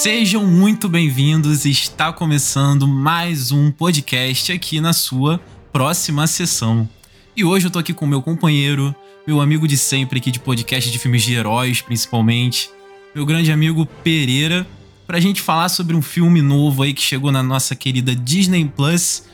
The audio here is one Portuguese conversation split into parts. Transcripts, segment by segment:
Sejam muito bem-vindos. Está começando mais um podcast aqui na sua próxima sessão. E hoje eu tô aqui com meu companheiro, meu amigo de sempre aqui de podcast de filmes de heróis, principalmente, meu grande amigo Pereira, pra gente falar sobre um filme novo aí que chegou na nossa querida Disney Plus.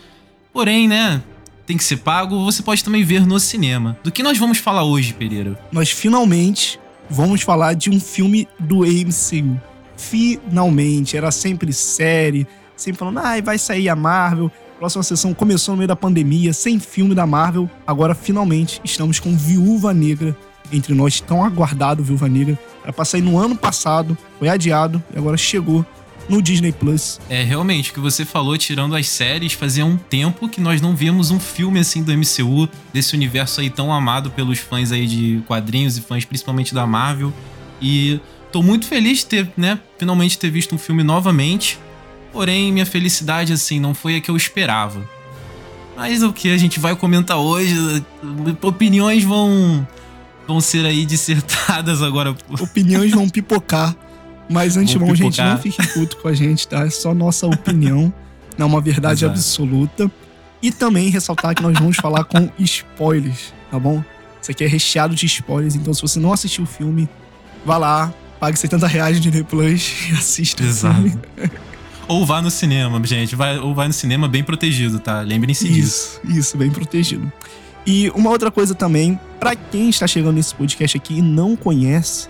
Porém, né, tem que ser pago, você pode também ver no cinema. Do que nós vamos falar hoje, Pereira? Nós finalmente vamos falar de um filme do MCU. Finalmente, era sempre série, sempre falando, ah, vai sair a Marvel. Próxima sessão começou no meio da pandemia, sem filme da Marvel. Agora, finalmente, estamos com Viúva Negra entre nós, tão aguardado Viúva Negra. Era pra sair no ano passado, foi adiado e agora chegou no Disney Plus. É, realmente, o que você falou, tirando as séries, fazia um tempo que nós não víamos um filme assim do MCU, desse universo aí tão amado pelos fãs aí de quadrinhos e fãs principalmente da Marvel. E tô muito feliz de ter, né, finalmente ter visto um filme novamente. Porém, minha felicidade, assim, não foi a que eu esperava. Mas o que a gente vai comentar hoje, opiniões vão vão ser aí dissertadas agora. Opiniões vão pipocar. Mas antemão, gente, não fique puto com a gente, tá? É só nossa opinião. Não é uma verdade Exato. absoluta. E também ressaltar que nós vamos falar com spoilers, tá bom? Isso aqui é recheado de spoilers, então se você não assistiu o filme, vá lá, pague 70 reais de Disney Plus e assista Exato. Ou vá no cinema, gente. Vai, ou vai no cinema bem protegido, tá? Lembrem-se disso. Isso, isso, bem protegido. E uma outra coisa também, para quem está chegando nesse podcast aqui e não conhece,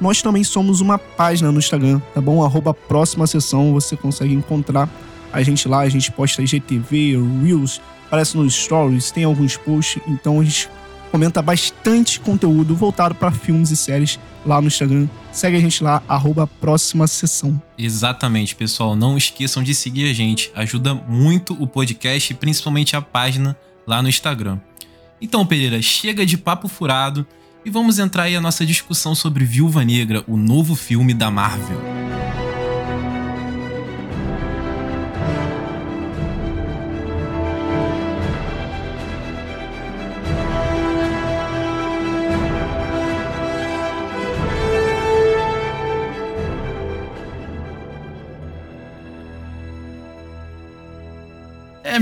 nós também somos uma página no Instagram, tá bom? Arroba próxima sessão, você consegue encontrar a gente lá, a gente posta IGTV, Reels, aparece nos stories, tem alguns posts, então a gente comenta bastante conteúdo voltado para filmes e séries lá no Instagram. Segue a gente lá, arroba próxima sessão. Exatamente, pessoal. Não esqueçam de seguir a gente. Ajuda muito o podcast e principalmente a página lá no Instagram. Então, Pereira, chega de papo furado e vamos entrar aí a nossa discussão sobre Viúva Negra, o novo filme da Marvel.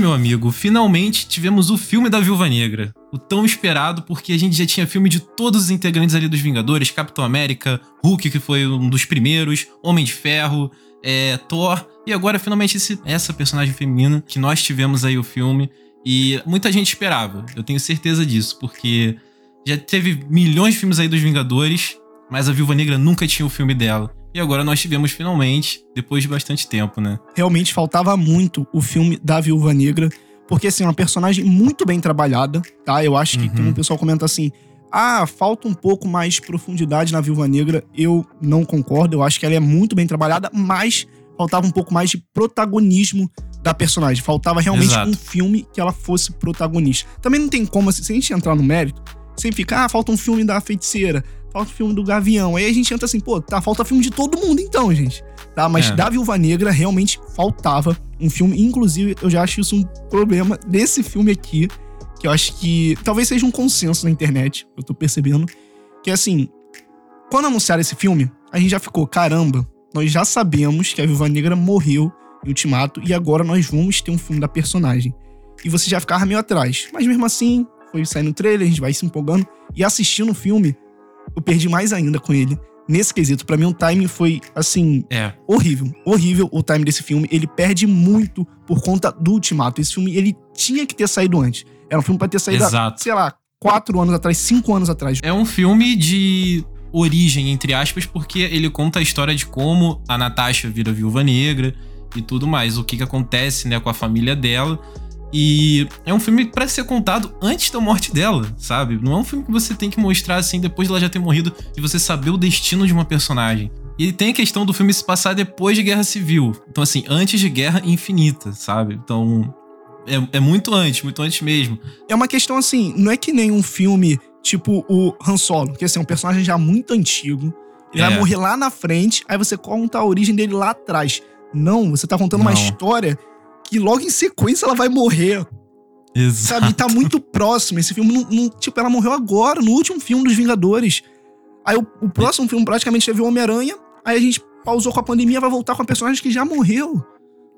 Meu amigo, finalmente tivemos o filme da Viúva Negra. O tão esperado, porque a gente já tinha filme de todos os integrantes ali dos Vingadores: Capitão América, Hulk, que foi um dos primeiros, Homem de Ferro, é, Thor. E agora, finalmente, esse, essa personagem feminina que nós tivemos aí o filme. E muita gente esperava, eu tenho certeza disso, porque já teve milhões de filmes aí dos Vingadores, mas a Viúva Negra nunca tinha o filme dela. E agora nós tivemos finalmente, depois de bastante tempo, né? Realmente faltava muito o filme da Viúva Negra, porque assim, é uma personagem muito bem trabalhada, tá? Eu acho que uhum. o pessoal comenta assim: "Ah, falta um pouco mais de profundidade na Viúva Negra". Eu não concordo, eu acho que ela é muito bem trabalhada, mas faltava um pouco mais de protagonismo da personagem. Faltava realmente Exato. um filme que ela fosse protagonista. Também não tem como, assim, se a gente entrar no mérito, sem ficar, ah, falta um filme da feiticeira, falta o filme do Gavião. Aí a gente entra assim, pô, tá, falta filme de todo mundo então, gente. Tá, mas é. da Viúva Negra realmente faltava um filme. Inclusive, eu já acho isso um problema desse filme aqui, que eu acho que talvez seja um consenso na internet, eu tô percebendo, que é assim, quando anunciaram esse filme, a gente já ficou, caramba, nós já sabemos que a Viúva Negra morreu em Ultimato e agora nós vamos ter um filme da personagem. E você já ficava meio atrás. Mas mesmo assim, foi saindo o trailer, a gente vai se empolgando. E assistindo o filme, eu perdi mais ainda com ele. Nesse quesito, para mim o timing foi, assim, é. horrível. Horrível o timing desse filme. Ele perde muito por conta do Ultimato. Esse filme, ele tinha que ter saído antes. Era um filme pra ter saído, Exato. sei lá, quatro anos atrás, cinco anos atrás. É um filme de origem, entre aspas, porque ele conta a história de como a Natasha vira viúva negra e tudo mais. O que, que acontece, né, com a família dela. E é um filme para ser contado antes da morte dela, sabe? Não é um filme que você tem que mostrar assim depois dela já ter morrido e você saber o destino de uma personagem. E tem a questão do filme se passar depois de Guerra Civil. Então, assim, antes de Guerra Infinita, sabe? Então. É, é muito antes, muito antes mesmo. É uma questão assim, não é que nem um filme tipo o Han Solo, que assim, é um personagem já muito antigo. Ele é. vai morrer lá na frente, aí você conta a origem dele lá atrás. Não, você tá contando não. uma história que logo em sequência ela vai morrer. Exato. Sabe? E tá muito próximo. Esse filme, não, não, tipo, ela morreu agora, no último filme dos Vingadores. Aí o, o próximo filme praticamente teve o Homem-Aranha. Aí a gente pausou com a pandemia, vai voltar com a personagem que já morreu.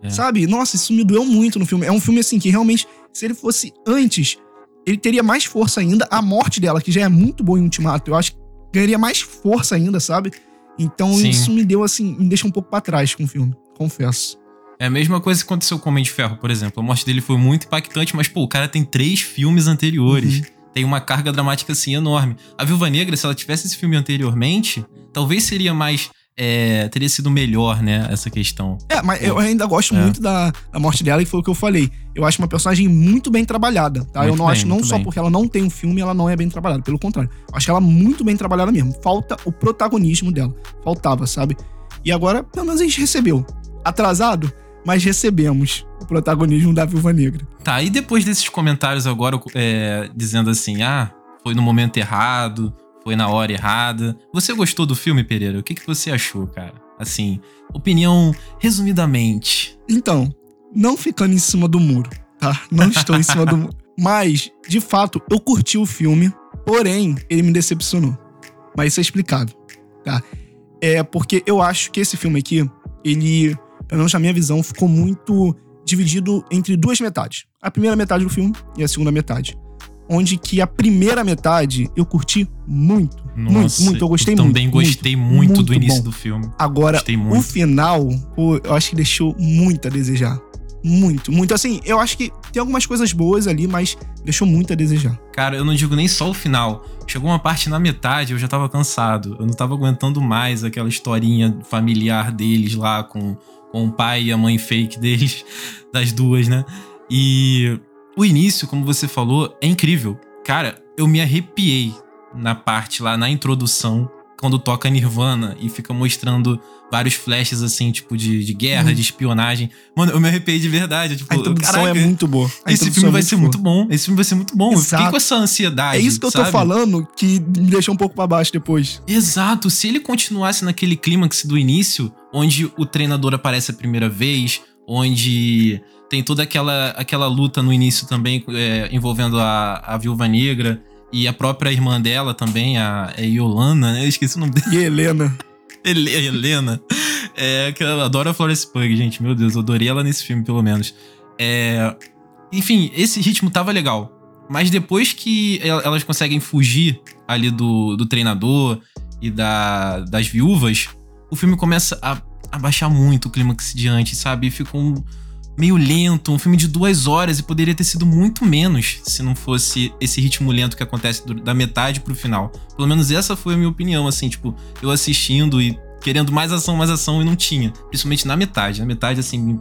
É. Sabe? Nossa, isso me doeu muito no filme. É um filme assim que realmente, se ele fosse antes, ele teria mais força ainda. A morte dela, que já é muito boa em Ultimato, eu acho que ganharia mais força ainda, sabe? Então Sim. isso me deu assim, me deixa um pouco para trás com o filme, confesso. É a mesma coisa que aconteceu com o Homem de Ferro, por exemplo. A morte dele foi muito impactante, mas, pô, o cara tem três filmes anteriores. Uhum. Tem uma carga dramática, assim, enorme. A Viúva Negra, se ela tivesse esse filme anteriormente, talvez seria mais é, teria sido melhor, né, essa questão. É, mas eu ainda gosto é. muito da, da morte dela, e foi o que eu falei. Eu acho uma personagem muito bem trabalhada, tá? Muito eu não bem, acho, não só bem. porque ela não tem um filme, ela não é bem trabalhada. Pelo contrário, eu acho ela muito bem trabalhada mesmo. Falta o protagonismo dela. Faltava, sabe? E agora, pelo menos a gente recebeu. Atrasado, mas recebemos o protagonismo da Viúva Negra. Tá, e depois desses comentários agora, é, dizendo assim, ah, foi no momento errado, foi na hora errada. Você gostou do filme, Pereira? O que, que você achou, cara? Assim, opinião resumidamente. Então, não ficando em cima do muro, tá? Não estou em cima do muro. Mas, de fato, eu curti o filme, porém, ele me decepcionou. Mas isso é explicado, tá? É porque eu acho que esse filme aqui, ele, pelo menos na minha visão, ficou muito dividido entre duas metades. A primeira metade do filme e a segunda metade onde que a primeira metade eu curti muito. Nossa, muito, muito. Eu gostei eu muito. Também gostei muito, muito do início bom. do filme. Agora, o final, eu acho que deixou muito a desejar. Muito, muito. Assim, eu acho que tem algumas coisas boas ali, mas deixou muito a desejar. Cara, eu não digo nem só o final. Chegou uma parte na metade, eu já tava cansado. Eu não tava aguentando mais aquela historinha familiar deles lá com, com o pai e a mãe fake deles, das duas, né? E o início, como você falou, é incrível. Cara, eu me arrepiei na parte lá, na introdução, quando toca Nirvana e fica mostrando vários flashes, assim, tipo, de, de guerra, hum. de espionagem. Mano, eu me arrepiei de verdade. Tipo, a introdução caraca, é muito boa. A esse filme é vai ser boa. muito bom. Esse filme vai ser muito bom. Exato. Eu fiquei com essa ansiedade. É isso que eu sabe? tô falando que me deixou um pouco para baixo depois. Exato. Se ele continuasse naquele clímax do início, onde o treinador aparece a primeira vez, onde tem toda aquela, aquela luta no início também é, envolvendo a, a Viúva Negra e a própria irmã dela também, a, a Yolana, né? Eu esqueci o nome dela. E Helena. Ele, Helena. É, que eu adoro a Florence Pug, gente. Meu Deus, eu adorei ela nesse filme, pelo menos. É, enfim, esse ritmo tava legal. Mas depois que elas conseguem fugir ali do, do treinador e da, das viúvas, o filme começa a, a baixar muito o clímax diante, sabe? E fica um, meio lento, um filme de duas horas e poderia ter sido muito menos se não fosse esse ritmo lento que acontece da metade pro final. Pelo menos essa foi a minha opinião, assim, tipo, eu assistindo e querendo mais ação, mais ação e não tinha. Principalmente na metade. Na metade, assim,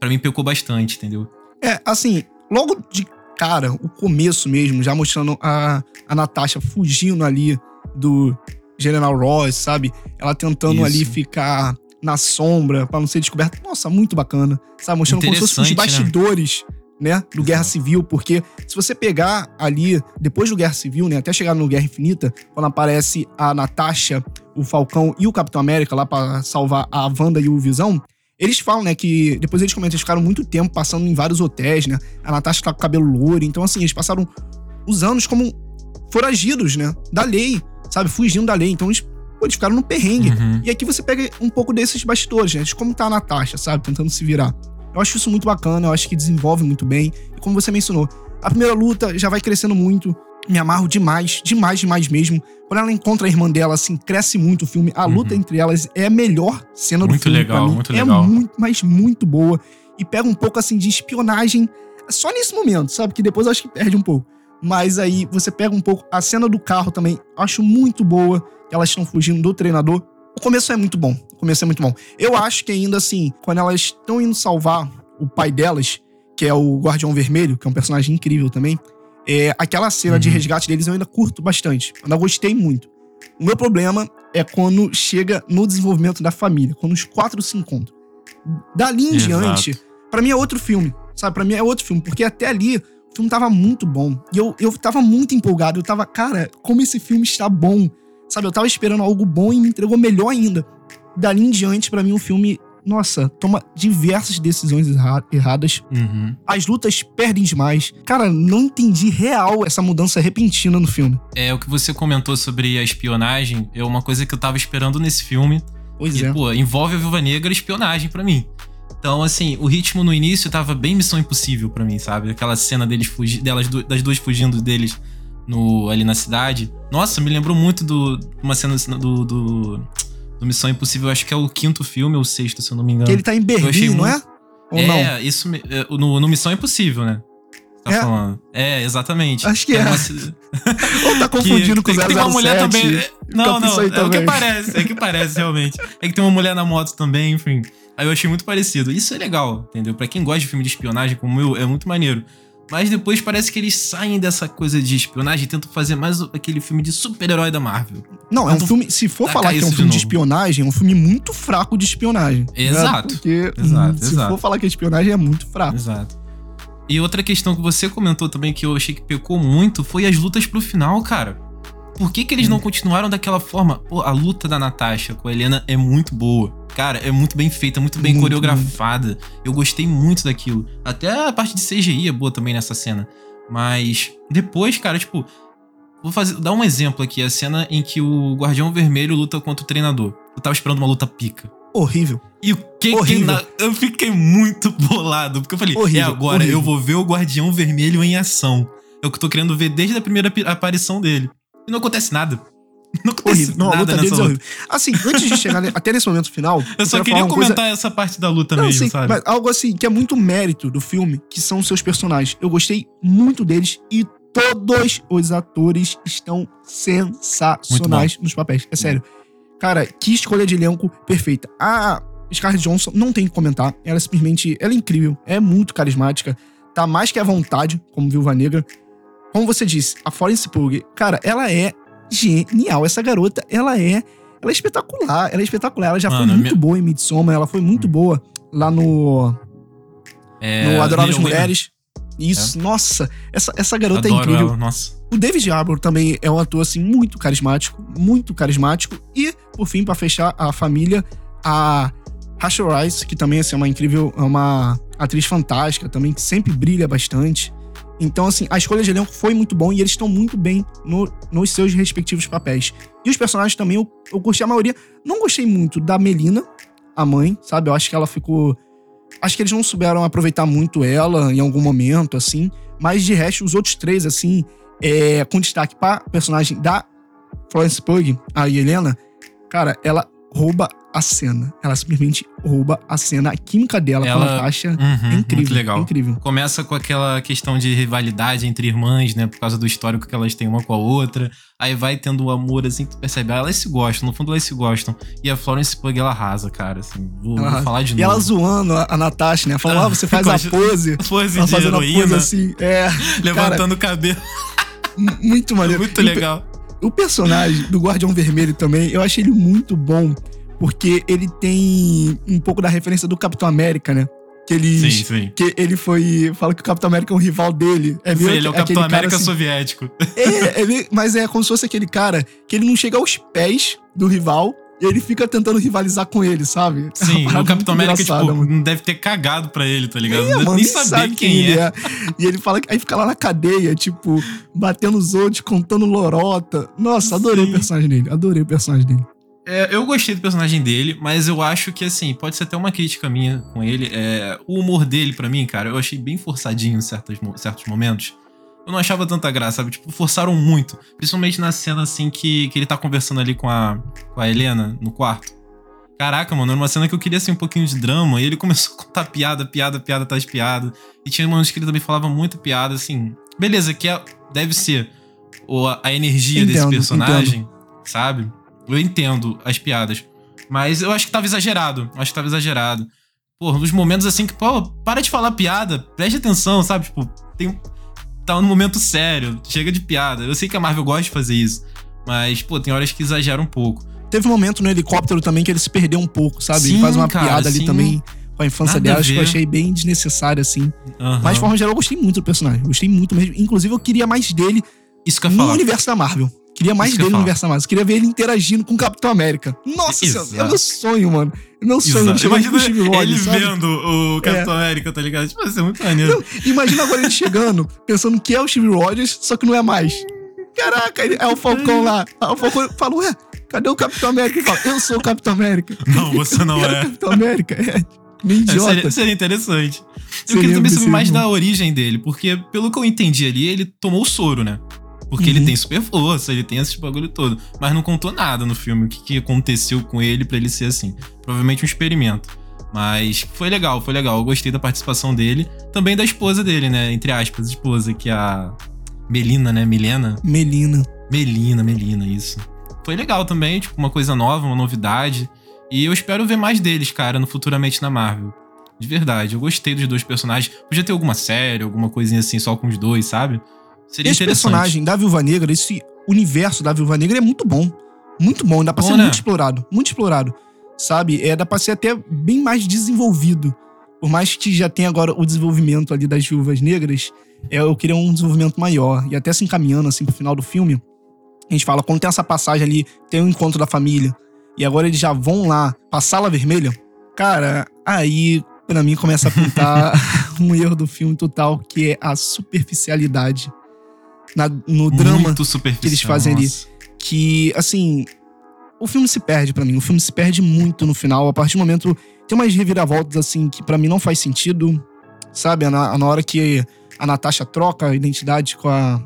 para mim pecou bastante, entendeu? É, assim, logo de cara, o começo mesmo, já mostrando a, a Natasha fugindo ali do General Ross, sabe? Ela tentando Isso. ali ficar na sombra, para não ser descoberto. Nossa, muito bacana. Sabe? Mostrando como se fossem os né? bastidores, né? né do Guerra Civil, porque se você pegar ali, depois do Guerra Civil, né? Até chegar no Guerra Infinita, quando aparece a Natasha, o Falcão e o Capitão América lá para salvar a Wanda e o Visão, eles falam, né, que depois eles comentam, eles ficaram muito tempo passando em vários hotéis, né? A Natasha tá com o cabelo louro, então assim, eles passaram os anos como foragidos, né? Da lei, sabe? Fugindo da lei. Então eles Pô, eles ficaram no perrengue. Uhum. E aqui você pega um pouco desses bastidores, né? De como tá a Natasha, sabe? Tentando se virar. Eu acho isso muito bacana, eu acho que desenvolve muito bem. E como você mencionou, a primeira luta já vai crescendo muito. Me amarro demais, demais, demais mesmo. Quando ela encontra a irmã dela, assim, cresce muito o filme. A uhum. luta entre elas é a melhor cena muito do filme. Legal. Muito é legal, muito legal. mas muito boa. E pega um pouco, assim, de espionagem só nesse momento, sabe? Que depois eu acho que perde um pouco. Mas aí você pega um pouco a cena do carro também, acho muito boa elas estão fugindo do treinador. O começo é muito bom. O começo é muito bom. Eu acho que ainda assim, quando elas estão indo salvar o pai delas, que é o Guardião Vermelho, que é um personagem incrível também, é, aquela cena uhum. de resgate deles eu ainda curto bastante. Eu ainda gostei muito. O meu problema é quando chega no desenvolvimento da família, quando os quatro se encontram. Dali em Exato. diante, para mim é outro filme, sabe? Para mim é outro filme, porque até ali o filme tava muito bom. E eu, eu tava muito empolgado. Eu tava, cara, como esse filme está bom. Sabe, eu tava esperando algo bom e me entregou melhor ainda. Dali em diante, para mim, o filme, nossa, toma diversas decisões erra erradas. Uhum. As lutas perdem demais. Cara, não entendi real essa mudança repentina no filme. É, o que você comentou sobre a espionagem é uma coisa que eu tava esperando nesse filme. Pois e, é. pô, envolve a Viúva Negra espionagem pra mim. Então, assim, o ritmo no início tava bem Missão Impossível pra mim, sabe? Aquela cena deles fugi delas, das duas fugindo deles no, ali na cidade. Nossa, me lembrou muito do uma cena do, do, do Missão Impossível. Acho que é o quinto filme ou o sexto, se eu não me engano. Que ele tá em Berlim, não é? muito- Ou é, não? isso é, no, no Missão Impossível, né? Tá É? falando. É, exatamente. Acho que é. uma ci- Ou tá confundindo com tem, 007? tem uma mulher também. Não, Fica não, aí é o que também. parece, é o que parece realmente. É que tem uma mulher na moto também, enfim. Aí eu achei muito parecido. Isso é legal, entendeu? Pra quem gosta de filme de espionagem como eu, é muito maneiro. Mas depois parece que eles saem dessa coisa de espionagem e tentam fazer mais aquele filme de super-herói da Marvel. Não, é um filme. Se for falar que é um de filme de novo. espionagem, é um filme muito fraco de espionagem. né? Exato. Porque Exato, hum, se exato. for falar que é espionagem, é muito fraco. Exato. E outra questão que você comentou também que eu achei que pecou muito foi as lutas pro final, cara. Por que, que eles Hum. não continuaram daquela forma? Pô, a luta da Natasha com a Helena é muito boa. Cara, é muito bem feita, muito bem Muito, coreografada. Eu gostei muito daquilo. Até a parte de CGI é boa também nessa cena. Mas depois, cara, tipo, vou fazer, dar um exemplo aqui, a cena em que o Guardião Vermelho luta contra o treinador. Eu tava esperando uma luta pica. Horrível. E o que que Horrível. na... Eu fiquei muito bolado, porque eu falei, Horrível, é agora, horrível. eu vou ver o Guardião Vermelho em ação. É o que eu tô querendo ver desde a primeira aparição dele. E não acontece nada. Não acontece Horrível. Não, a nada luta nessa deles é luta. horrível. Assim, antes de chegar até nesse momento final. Eu só queria uma coisa- comentar essa parte da luta Não, mesmo, sim, sabe? mas algo assim, que é muito mérito do filme, que são os seus personagens. Eu gostei muito deles e todos os atores estão sensacionais nos papéis. É sério. Cara, que escolha de elenco perfeita. A Scarlett Johansson não tem o que comentar. Ela é simplesmente. Ela é incrível. É muito carismática. Tá mais que à vontade, como Viúva Negra. Como você disse, a Florence Pugh, cara, ela é genial. Essa garota, ela é. Ela é espetacular. Ela é espetacular. Ela já Mano, foi a muito minha- boa em Midsommar. Ela foi muito boa lá no É, no Adoráveis. Mulheres. Isso, nossa, essa, essa garota é Adoro incrível. ela, nossa. O David Harbour também é um ator assim muito carismático, muito carismático. E, por fim, pra fechar a família, a Rachel Rice, que também assim, é uma incrível, é uma atriz fantástica também, que sempre brilha bastante. Então, assim, a escolha de elenco foi muito bom e eles estão muito bem no- nos seus respectivos papéis. E os personagens também, eu, eu gostei a maioria. Não gostei muito da Melina, a mãe, sabe? Eu acho que ela ficou. Acho que eles não souberam aproveitar muito ela em algum momento, assim. Mas de resto, os outros três, assim, é, com destaque pra personagem da Florence Pugh, a Helena, cara, ela rouba a cena. Ela simplesmente rouba a cena. A química dela com Ela- a Natasha Uhum, é incrível. Legal. É incrível. Começa com aquela questão de rivalidade entre irmãs, né? Por causa do histórico que elas têm uma com a outra. Aí vai tendo o amor, assim, tu percebe. Ah, elas se gostam, no fundo elas se gostam. E a Florence Pugh, ela arrasa, cara, assim. Vou, vou falar de E novo. ela zoando a, a Natasha, né? Falando, Ah, ah, você faz a pose. Pose Ela de fazendo a pose heroína, assim. É, levantando o cabelo. Muito maneiro. Muito E o legal. O personagem do Guardião Vermelho também, eu achei ele muito bom, porque ele tem um pouco da referência do Capitão América, né? Que ele. Sim, sim. Que ele foi. Fala que o Capitão América é um rival dele. É Sim, meio ele é o Capitão América assim, soviético. É, é meio- mas é como se fosse aquele cara que ele não chega aos pés do rival e ele fica tentando rivalizar com ele, sabe? É Sim, o Capitão América, tipo, mano. não deve ter cagado pra ele, tá ligado? É, não deve mano, nem nem saber sabe quem, ele é. E ele fala que aí fica lá na cadeia, tipo, batendo os outros, contando lorota. Nossa, adorei Sim. o personagem dele. Adorei o personagem dele. É, eu gostei do personagem dele, mas eu acho que, assim, pode ser até uma crítica minha com ele. É, o humor dele, pra mim, cara, eu achei bem forçadinho em certos, certos momentos. Eu não achava tanta graça, sabe? Tipo, forçaram muito. Principalmente na cena, assim, que, que ele tá conversando ali com a, com a Helena no quarto. Caraca, mano, era uma cena que eu queria, assim, um pouquinho de drama. E ele começou a contar piada, piada, piada atrás de piada. E tinha momentos que ele também falava muito piada, assim. Beleza, que é, deve ser o, a energia desse Entendo, personagem, sabe? Eu entendo as piadas. Mas eu acho que tava exagerado. Acho que tava exagerado. Pô, nos momentos assim que, pô, para de falar piada, preste atenção, sabe? Tipo, tem. Tá num momento sério, chega de piada. Eu sei que a Marvel gosta de fazer isso. Mas, pô, tem horas que exagera um pouco. Teve um momento no helicóptero também que ele se perdeu um pouco, sabe? Sim, ele faz uma cara, piada ali sim. também com a infância dela, acho que eu achei bem desnecessário, assim. Aham. Mas, de forma geral, eu gostei muito do personagem. Gostei muito mesmo. Inclusive, eu queria mais dele Isso que eu no falar. universo da Marvel. Queria mais Isso dele no universo da Marvel. Eu queria ver ele interagindo com o Capitão América. Nossa Exato. senhora, é meu sonho, mano. É meu sonho. Ele o Imagina Steve ele Rogers, sabe? vendo o Capitão América, tá ligado? Tipo, vai ser muito maneiro. Não, imagina agora ele chegando, pensando que é o Steve Rogers, só que não é mais. Caraca, ele, é o Falcão lá. Aí o Falcão fala, ué, Cadê o Capitão América? Ele fala, eu sou o Capitão América. Não, você não é. Capitão América, é. Meio idiota. É, seria, seria, interessante. Eu queria também saber mais da origem dele, porque pelo que eu entendi ali, ele tomou o soro, né? Porque uhum. ele tem super força, ele tem esse bagulho todo. Mas não contou nada no filme, o que, que aconteceu com ele para ele ser assim. Provavelmente um experimento. Mas foi legal, foi legal. Eu gostei da participação dele. Também da esposa dele, né? Entre aspas, esposa, que é a Melina, né? Milena? Melina. Melina, Melina, isso. Foi legal também, tipo, uma coisa nova, uma novidade. E eu espero ver mais deles, cara, no futuramente na Marvel. De verdade, eu gostei dos dois personagens. Podia ter alguma série, alguma coisinha assim só com os dois, sabe? Seria esse personagem da Viúva Negra, esse universo da Viúva Negra é muito bom. Muito bom, dá pra bom, ser né? muito explorado. Muito explorado. Sabe? É, dá pra ser até bem mais desenvolvido. Por mais que já tenha agora o desenvolvimento ali das Viúvas Negras, é, eu queria um desenvolvimento maior. E até se encaminhando assim pro final do filme, a gente fala, quando tem essa passagem ali, tem o um encontro da família, e agora eles já vão lá pra sala vermelha, cara, aí para mim começa a pintar um erro do filme total, que é a superficialidade na, no drama que eles fazem ali. Que, assim, o filme se perde para mim. O filme se perde muito no final. A partir do momento. Tem umas reviravoltas, assim, que para mim não faz sentido. Sabe? Na, na hora que a Natasha troca a identidade com a.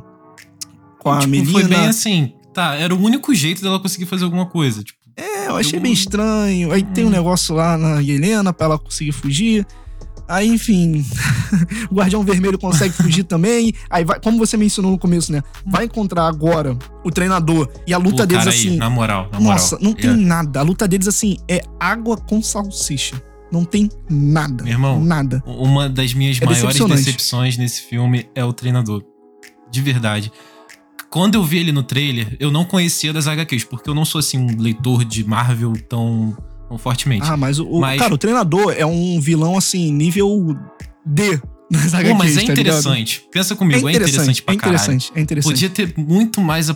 Com a tipo, Melina. Foi bem assim. Tá, era o único jeito dela conseguir fazer alguma coisa. Tipo, é, eu achei bem estranho. Aí tem um hum. negócio lá na Helena pra ela conseguir fugir. Aí, enfim, o Guardião Vermelho consegue fugir também. Aí vai, como você mencionou no começo, né? Vai encontrar agora o treinador e a luta Pô, deles aí, assim. Na moral, na nossa, moral. não tem é. nada. A luta deles assim é água com salsicha. Não tem nada. Meu irmão, nada. Uma das minhas é maiores decepções nesse filme é o treinador. De verdade. Quando eu vi ele no trailer, eu não conhecia das HQs, porque eu não sou assim um leitor de Marvel tão fortemente. Ah, mas o, mas... cara, o treinador é um vilão assim, nível D nas HQs, Pô, mas é tá interessante. Ligado? Pensa comigo, é interessante, é interessante pra é interessante, caralho. É interessante. Podia ter muito mais.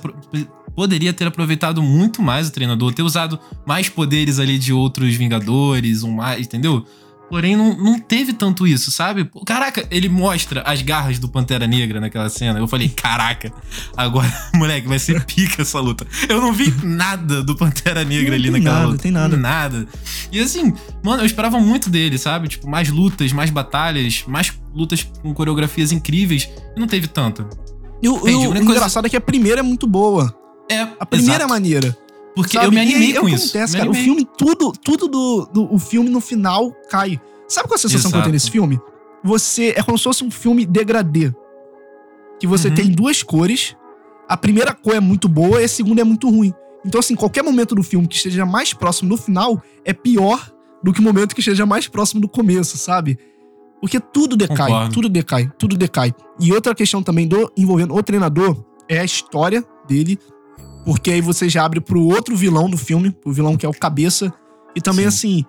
Poderia ter aproveitado muito mais o treinador, ter usado mais poderes ali de outros Vingadores, um mais, entendeu? Porém, não, não teve tanto isso, sabe? Caraca, ele mostra as garras do Pantera Negra naquela cena. Eu falei, caraca, agora, moleque, vai ser pica essa luta. Eu não vi nada do Pantera Negra não ali naquela nada, luta. Tem nada, nada. E assim, mano, eu esperava muito dele, sabe? Tipo, mais lutas, mais batalhas, mais lutas com coreografias incríveis. E não teve tanto. E o, Entendi, o, o engraçado coisa... é que a primeira é muito boa. É, a primeira exato. é maneira. Porque Sabe? eu me animei aí, com isso. Acontece, cara, o filme, tudo, tudo do, do o filme no final cai. Sabe qual é a sensação Exato. que eu tenho nesse filme? Você. É como se fosse um filme degradê. Que você uhum. tem duas cores. A primeira cor é muito boa e a segunda é muito ruim. Então, assim, qualquer momento do filme que esteja mais próximo do final é pior do que o momento que esteja mais próximo do começo, sabe? Porque tudo decai, Concordo. tudo decai, tudo decai. E outra questão também do envolvendo o treinador é a história dele, porque aí você já abre pro outro vilão do filme, o vilão que é o Cabeça. E também, Sim. assim,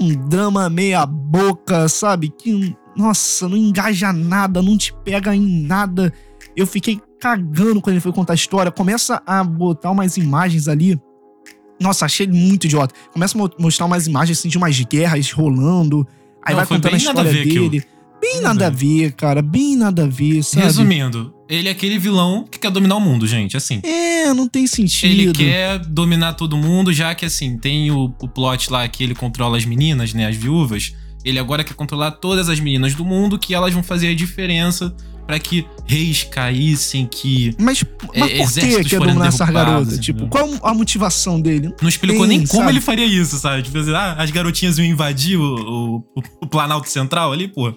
um drama meia boca, sabe? Que, nossa, não engaja nada, não te pega em nada. Eu fiquei cagando quando ele foi contar a história. Começa a botar umas imagens ali. Nossa, achei muito idiota. Começa a mostrar umas imagens assim, de umas guerras rolando. Aí não, vai contando a história dele. Bem nada a ver, cara. Bem nada a ver, sabe? Resumindo, ele é aquele vilão que quer dominar o mundo, gente, assim. É, não tem sentido. Ele quer dominar todo mundo, já que, assim, tem o, o plot lá que ele controla as meninas, né, as viúvas. Ele agora quer controlar todas as meninas do mundo, que elas vão fazer a diferença para que reis caíssem, que. Mas, mas é, por que quer dominar essa garota? Tipo, qual a motivação dele? Não explicou Tem, nem como sabe? ele faria isso, sabe? Tipo assim, ah, as garotinhas iam invadir o, o, o Planalto Central ali, pô. É.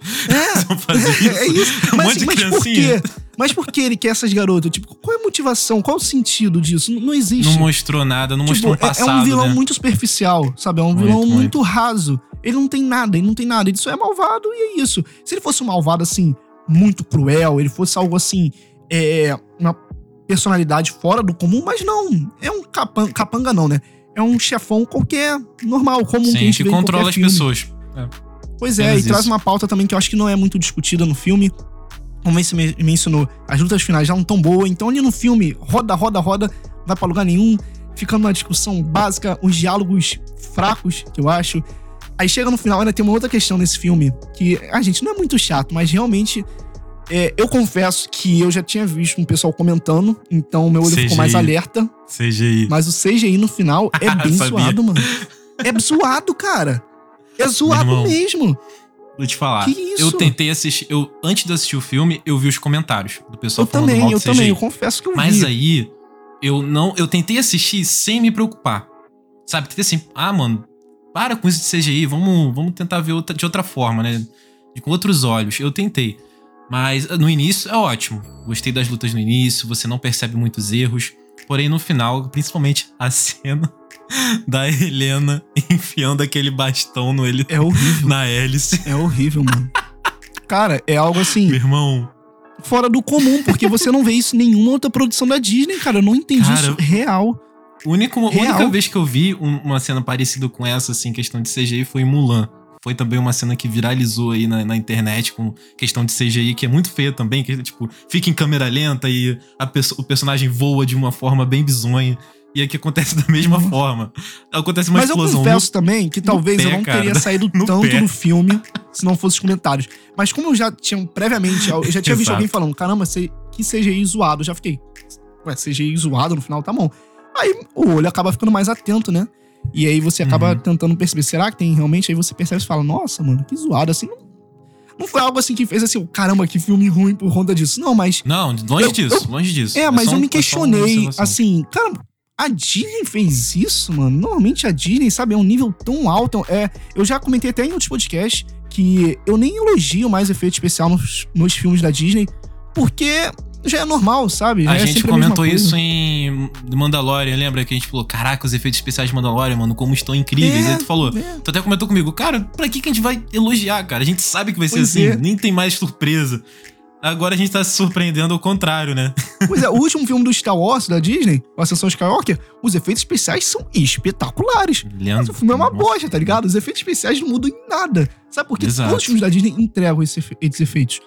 Fazer isso. É isso. Um mas, monte de mas criancinha. Por quê? Mas por que ele quer essas garotas? Tipo, qual é a motivação? Qual o sentido disso? Não, existe. Não mostrou nada, não tipo, mostrou um passado, É, é um vilão né? muito superficial, sabe? É um muito, vilão muito, muito raso. Ele não tem nada, ele não tem nada. Ele só é malvado e é isso. Se ele fosse um malvado assim, muito cruel, ele fosse algo assim, é, uma personalidade fora do comum, mas não, é um capanga, capanga não, né? É um chefão qualquer, normal, comum Sim, que a gente que controla as filme. pessoas. É. Pois é, e isso. traz uma pauta também que eu acho que não é muito discutida no filme. Como você mencionou, as lutas finais já não tão boas, então ali no filme, roda, roda, roda, vai para lugar nenhum, fica numa discussão básica, uns diálogos fracos, que eu acho. Aí chega no final, ainda tem uma outra questão nesse filme, que a gente não é muito chato, mas realmente É, eu confesso que eu já tinha visto um pessoal comentando, então meu olho CGI. ficou mais alerta. CGI. Mas o CGI no final é bem zoado, mano. É zoado, cara. É zoado irmão, mesmo. Vou te falar. Que isso? Eu tentei assistir. Eu, antes de assistir o filme, eu vi os comentários do pessoal Eu falando também, mal do eu CGI. também. Eu confesso que eu Mas vi. aí, eu não. Eu tentei assistir sem me preocupar. Sabe? Tentei assim, ah, mano, para com isso de CGI, vamos, vamos tentar ver outra, de outra forma, né? De, com outros olhos. Eu tentei. Mas no início é ótimo. Gostei das lutas no início, você não percebe muitos erros. Porém, no final, principalmente a cena da Helena enfiando aquele bastão no ele, É horrível. na hélice. É horrível, mano. Cara, é algo assim, Meu irmão, fora do comum, porque você não vê isso em nenhuma outra produção da Disney, cara. Eu não entendi Cara, isso real. Único, única vez que eu vi um- uma cena parecida com essa, assim, questão de CGI, foi em Mulan. Foi também uma cena que viralizou aí na, na internet com questão de CGI, que é muito feia também, que, tipo, fica em câmera lenta e a perso- o personagem voa de uma forma bem bizonha. E aqui acontece da mesma Uhum. forma. Acontece uma Mas eu explosão. confesso também que talvez pé, eu não cara. teria saído No tanto pé. no filme se não fosse os comentários. Mas como eu já tinha previamente, eu já tinha visto alguém falando, caramba, que CGI zoado. Eu já fiquei, ué, CGI zoado no final, tá bom. Aí o olho acaba ficando mais atento, né? E aí você acaba Uhum. tentando perceber, será que tem realmente? Aí você percebe e fala, nossa, mano, que zoado. Assim, não, não foi algo assim que fez assim, caramba, que filme ruim por conta disso. Não, mas Não, longe Eu- disso, longe disso. é, mas só eu um- me é questionei, observação. assim, cara, a Disney fez isso, mano? Normalmente a Disney, sabe, é um nível tão alto. É, eu já comentei até em outros podcasts que eu nem elogio mais efeito especial nos, nos filmes da Disney, porque já é normal, sabe? Já A é gente a comentou coisa. isso em Mandalorian, lembra que a gente falou, caraca, os efeitos especiais de Mandalorian, mano, como estão incríveis. É, Aí tu falou, é. tu até comentou comigo, cara, pra que, que a gente vai elogiar, cara? A gente sabe que vai ser Pois assim, é. nem tem mais surpresa. Agora a gente tá se surpreendendo ao contrário, né? Pois é, o último filme do Star Wars, da Disney, o Ascensão Skywalker, os efeitos especiais são espetaculares. Mas o filme é uma bosta, tá ligado? Os efeitos especiais não mudam em nada. Sabe por quê? Todos os filmes da Disney entregam esses efeitos.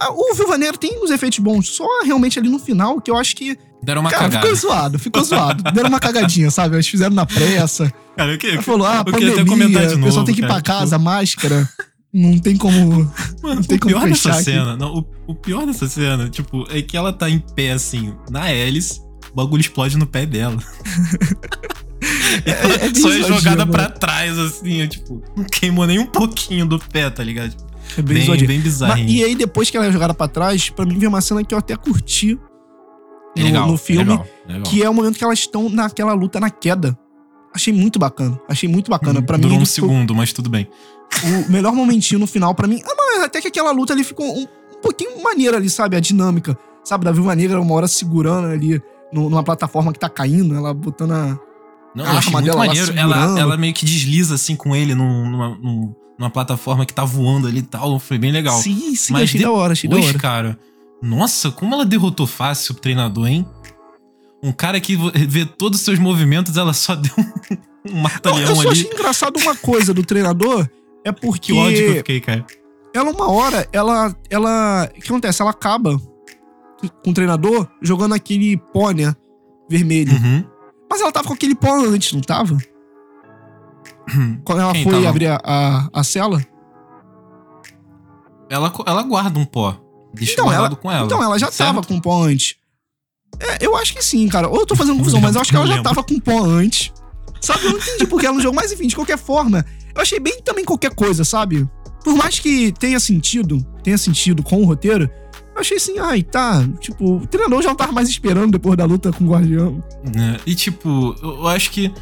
Ah, o Viúva Negra tem uns efeitos bons, só realmente ali no final, que eu acho que. Deram uma cara, cagada. ficou zoado, ficou zoado. Deram uma cagadinha, sabe? Eles fizeram na pressa. Cara, eu, que, Ela falou, ah, pandemia, comentar de o novo. pessoal tem que ir cara, pra tipo, casa, máscara. Não tem como. Mano, não tem o como pior fechar dessa aqui. cena, não, o, o pior dessa cena, tipo, é que ela tá em pé, assim, na hélice, o bagulho explode no pé dela. É, é Só é jogada mano. pra trás, assim, é, tipo, não queimou nem um pouquinho do pé, tá ligado? É bem, Bem, bem Mas- bizarrinho. e aí, depois que ela é jogada pra trás, pra mim veio uma cena que eu até curti É no, legal, no é filme, legal, é legal. que é o momento que elas estão naquela luta na queda. Achei muito bacana. Achei muito bacana. Pra mim, Durou um ele ficou- segundo, mas tudo bem. o melhor momentinho no final pra mim. Ah, mas até que aquela luta ali ficou um, um pouquinho maneira ali, sabe? A dinâmica. Sabe, da Viúva Negra uma hora segurando ali numa plataforma que tá caindo, ela botando a. Não, A arma muito dela maneiro. Ela, ela meio que desliza assim com ele num- numa, num- numa plataforma que tá voando ali e tal. Foi bem legal. Sim, sim, Mas achei da hora, achei da Depois, hora. cara, nossa, como ela derrotou fácil o treinador, hein? Um cara que vê todos os seus movimentos, ela só deu um, um mata-leão eu só ali. achei engraçado uma coisa do treinador. É porque Que ódio que eu fiquei, cara. ela, uma hora, ela. ela o que acontece? Ela acaba com o treinador jogando aquele pó, né? Vermelho. Uhum. Mas ela tava com aquele pó antes, não tava? Quando ela Quem foi tava? abrir a, a, a cela? Ela, ela guarda um pó. Deixa Então, guardado ela- com ela. Então, ela já certo? tava com pó antes. É, eu acho que sim, cara. Ou eu tô fazendo confusão, mas eu acho que ela já tava com pó antes. Sabe? Eu não entendi porque ela não jogou. Mas enfim, de qualquer forma, eu achei bem também qualquer coisa, sabe? Por mais que tenha sentido, tenha sentido com o roteiro, eu achei assim, ai, tá. Tipo, o treinador já não tava mais esperando depois da luta com o Guardião. né? E tipo, eu acho que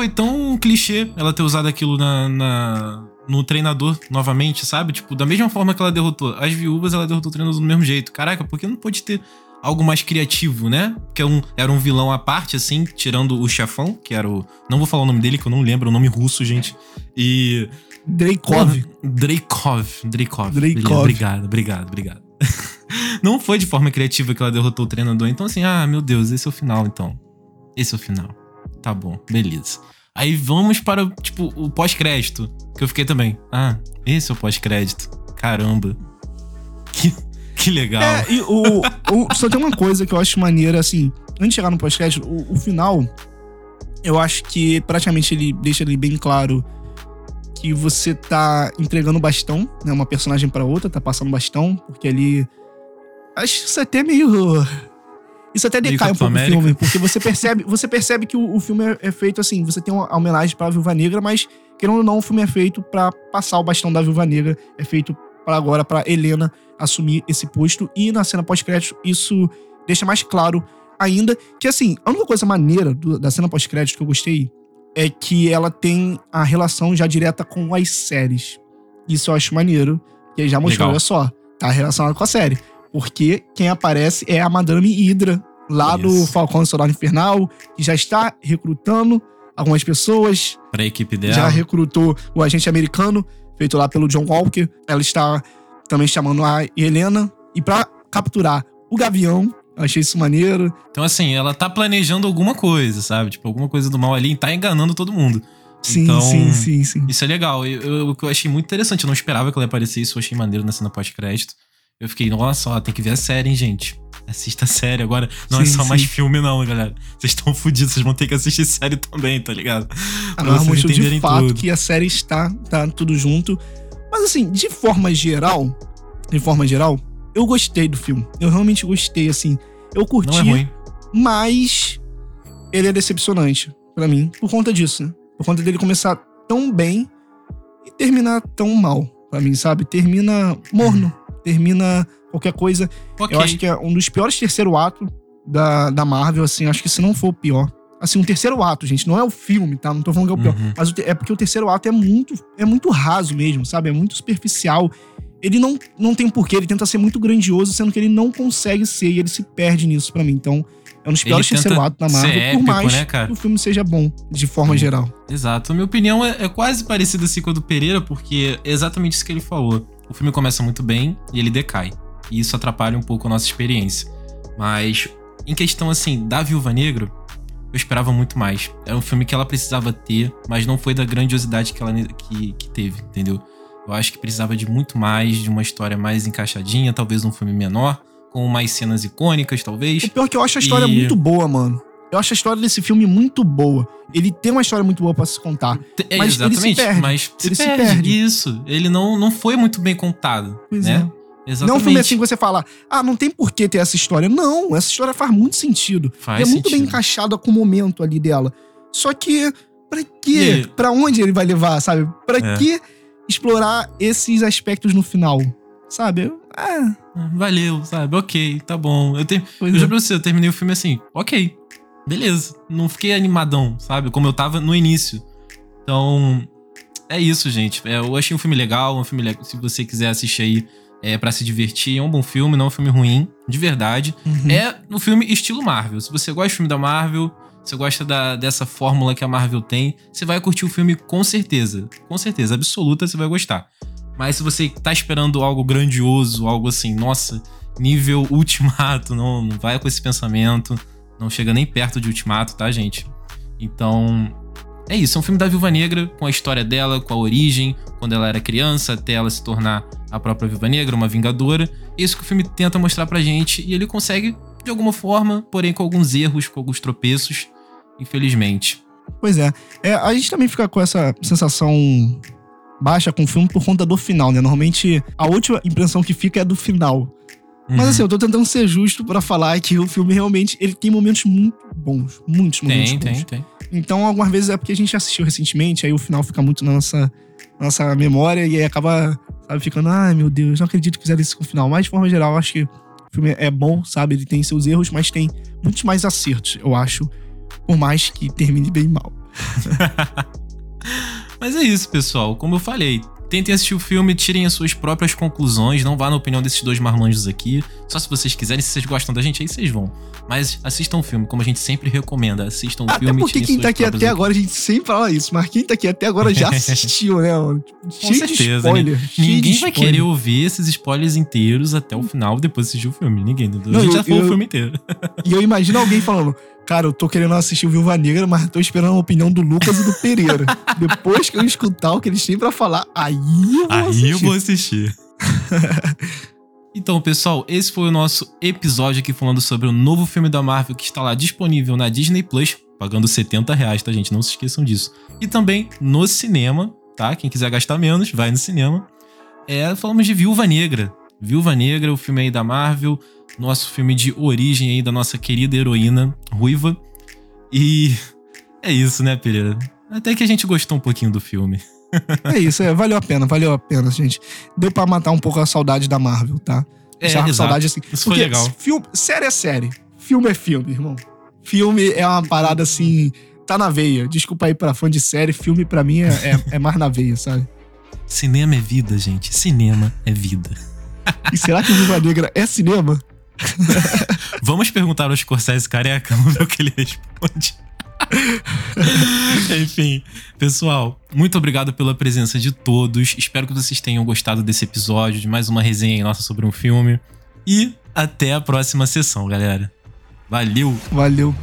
foi tão clichê ela ter usado aquilo na, na- no treinador novamente, sabe? Tipo, da mesma forma que ela derrotou as viúvas, ela derrotou o treinador do mesmo jeito. Caraca, por que não pode ter algo mais criativo, né? Que é um, era um vilão à parte, assim, tirando o chefão, que era o. Não vou falar o nome dele, que eu não lembro, é o nome russo, gente. E. Dreykov. Dreykov. Dreykov. Dreykov. Obrigado, obrigado, obrigado. não foi de forma criativa que ela derrotou o treinador. Então, assim, ah, meu Deus, esse é o final, então. Esse é o final. Tá bom, beleza. Aí vamos para, tipo, o pós-crédito. Que eu fiquei também. Ah, esse é o pós-crédito. Caramba. Que, que legal. É, e o, o- Só tem uma coisa que eu acho maneira, assim. Antes de chegar no podcast, o, o final, eu acho que praticamente ele deixa ali bem claro que você tá entregando bastão, né? Uma personagem pra outra, tá passando bastão, porque ali Acho isso até meio. Isso até decai um pouco o filme, porque você percebe, você percebe que o, o filme é, é, feito assim, você tem uma homenagem pra Viúva Negra, mas, querendo ou não, o filme é feito para passar o bastão da Viúva Negra, é feito para agora, para Helena assumir esse posto, e na cena pós-crédito isso deixa mais claro ainda que, assim, a única coisa maneira do, da cena pós-crédito que eu gostei é que ela tem a relação já direta com as séries. Isso eu acho maneiro, que aí já mostrou, Legal. olha só, tá relacionado com a série. Porque quem aparece é a Madame Hydra, lá Isso. do Falcão Soldado Infernal, que já está recrutando algumas pessoas. Pra equipe dela. Já recrutou o agente americano, feito lá pelo John Walker. Ela está também chamando a Helena. E para capturar o Gavião, eu achei isso maneiro. Então, assim, ela tá planejando alguma coisa, sabe? Tipo, alguma coisa do mal ali e tá enganando todo mundo. Sim, então, sim, sim, sim. Isso é legal. O que eu achei muito interessante, eu não esperava que ela aparecesse, isso eu achei maneiro na cena pós-crédito. Eu fiquei, nossa, ó, tem que ver a série, hein, gente. Assista a série agora. Não é sim, é só sim. mais filme, não, galera. Vocês estão fodidos, vocês vão ter que assistir série também, tá ligado? Ah, pra vocês entenderem de fato tudo. que a série está, tá tudo junto. Mas assim, de forma geral, de forma geral, eu gostei do filme. Eu realmente gostei, assim. Eu curti, não é ruim. mas ele é decepcionante para mim por conta disso, né? Por conta dele começar tão bem e terminar tão mal para mim, sabe? Termina morno termina qualquer coisa. Okay. Eu acho que é um dos piores terceiro ato da, da Marvel, assim, acho que se não for o pior. Assim, um terceiro ato, gente, não é o filme, tá? Não tô falando que é o pior. Uhum. Mas é porque o terceiro ato é muito, é muito raso mesmo, sabe? É muito superficial. Ele não, não tem porquê, ele tenta ser muito grandioso, sendo que ele não consegue ser e ele se perde nisso para mim. Então, é um dos piores terceiro atos da Marvel, épico, por mais né, que o filme seja bom, de forma geral. Exato. A minha opinião é, é quase parecida assim com a do Pereira, porque é exatamente isso que ele falou o filme começa muito bem e ele decai. E isso atrapalha um pouco a nossa experiência. Mas, em questão assim, da Viúva Negra, eu esperava muito mais. Era um filme que ela precisava ter, mas não foi da grandiosidade que ela que, que teve, entendeu? Eu acho que precisava de muito mais, de uma história mais encaixadinha, talvez um filme menor, com mais cenas icônicas, talvez. O pior é que eu acho a história e... muito boa, mano. Eu acho a história desse filme muito boa. Ele tem uma história muito boa para se contar. É, mas exatamente, ele se perde. mas ele se perde. se perde. Isso. Ele não, não foi muito bem contado. Pois né? é. Exatamente. Não é um filme assim que você fala, ah, não tem por que ter essa história. Não, essa história faz muito sentido. Faz é muito bem encaixada com o momento ali dela. Só que, pra quê? E... Pra onde ele vai levar, sabe? Pra é. que explorar esses aspectos no final? Sabe? Ah. Valeu, sabe? Ok, tá bom. Eu, tenho, eu é. já pra você, eu terminei o filme assim, ok beleza. Não fiquei animadão, sabe? Como eu tava no início. Então, é isso, gente. É, eu achei um filme legal, um filme legal. Se você quiser assistir aí é, para se divertir, é um bom filme, não é um filme ruim, de verdade. Uhum. É um filme estilo Marvel. Se você gosta de filme da Marvel, você gosta da, dessa fórmula que a Marvel tem, você vai curtir o filme com certeza. Com certeza, absoluta, você vai gostar. Mas se você tá esperando algo grandioso, algo assim, nossa, nível ultimato, não, não vai com esse pensamento. Não chega nem perto de Ultimato, tá, gente? Então, é isso. É um filme da Viúva Negra, com a história dela, com a origem, quando ela era criança, até ela se tornar a própria Viúva Negra, uma vingadora. É isso que o filme tenta mostrar pra gente. E ele consegue, de alguma forma, porém com alguns erros, com alguns tropeços, infelizmente. Pois é. é a gente também fica com essa sensação baixa com o filme por conta do final, né? Normalmente a última impressão que fica é do final. Mas assim, eu tô tentando ser justo para falar que o filme realmente ele tem momentos muito bons. Muitos momentos tem, bons. Tem, tem, Então, algumas vezes é porque a gente assistiu recentemente, aí o final fica muito na nossa, na nossa memória e aí acaba, sabe, ficando, ai meu Deus, não acredito que fizeram isso com o final. Mas, de forma geral, eu acho que o filme é bom, sabe? Ele tem seus erros, mas tem muitos mais acertos, eu acho. Por mais que termine bem mal. mas é isso, pessoal. Como eu falei, Tentem assistir o filme, tirem as suas próprias conclusões, não vá na opinião desses dois marmanjos aqui. Só se vocês quiserem, se vocês gostam da gente, aí vocês vão. Mas assistam o filme, como a gente sempre recomenda. Assistam o até filme. Até porque quem tá aqui até agora, a gente sempre fala isso, mas quem tá aqui até agora já assistiu, né, mano? Com certeza. spoiler, Ninguém vai querer ouvir esses spoilers inteiros até o final, depois de assistir o filme. Ninguém. Não, a gente eu, já falou o filme inteiro. E eu imagino alguém falando, Cara, eu tô querendo assistir o Viúva Negra, mas tô esperando a opinião do Lucas e do Pereira. Depois que eu escutar o que eles têm pra falar, aí eu vou aí assistir. Aí eu vou assistir. então, pessoal, esse foi o nosso episódio aqui falando sobre o novo filme da Marvel que está lá disponível na Disney Plus, pagando 70 reais, tá, gente? Não se esqueçam disso. E também no cinema, tá? Quem quiser gastar menos, vai no cinema. É, falamos de Viúva Negra. Viúva Negra, o filme aí da Marvel, nosso filme de origem aí da nossa querida heroína Ruiva. E é isso, né, Pereira? Até que a gente gostou um pouquinho do filme. é isso, é, valeu a pena, valeu a pena, gente. Deu para matar um pouco a saudade da Marvel, tá? É, Já saudade assim. Isso foi legal. Filme, série é série, filme é filme, irmão. Filme é uma parada assim, tá na veia. Desculpa aí pra fã de série, filme pra mim é, é, é mais na veia, sabe? Cinema é vida, gente. Cinema é vida. E será que Viva Negra é cinema? Vamos perguntar ao Scorsese careca, vamos ver o que ele responde. Enfim, pessoal, muito obrigado pela presença de todos. Espero que vocês tenham gostado desse episódio, de mais uma resenha nossa sobre um filme. E até a próxima sessão, galera. Valeu! Valeu!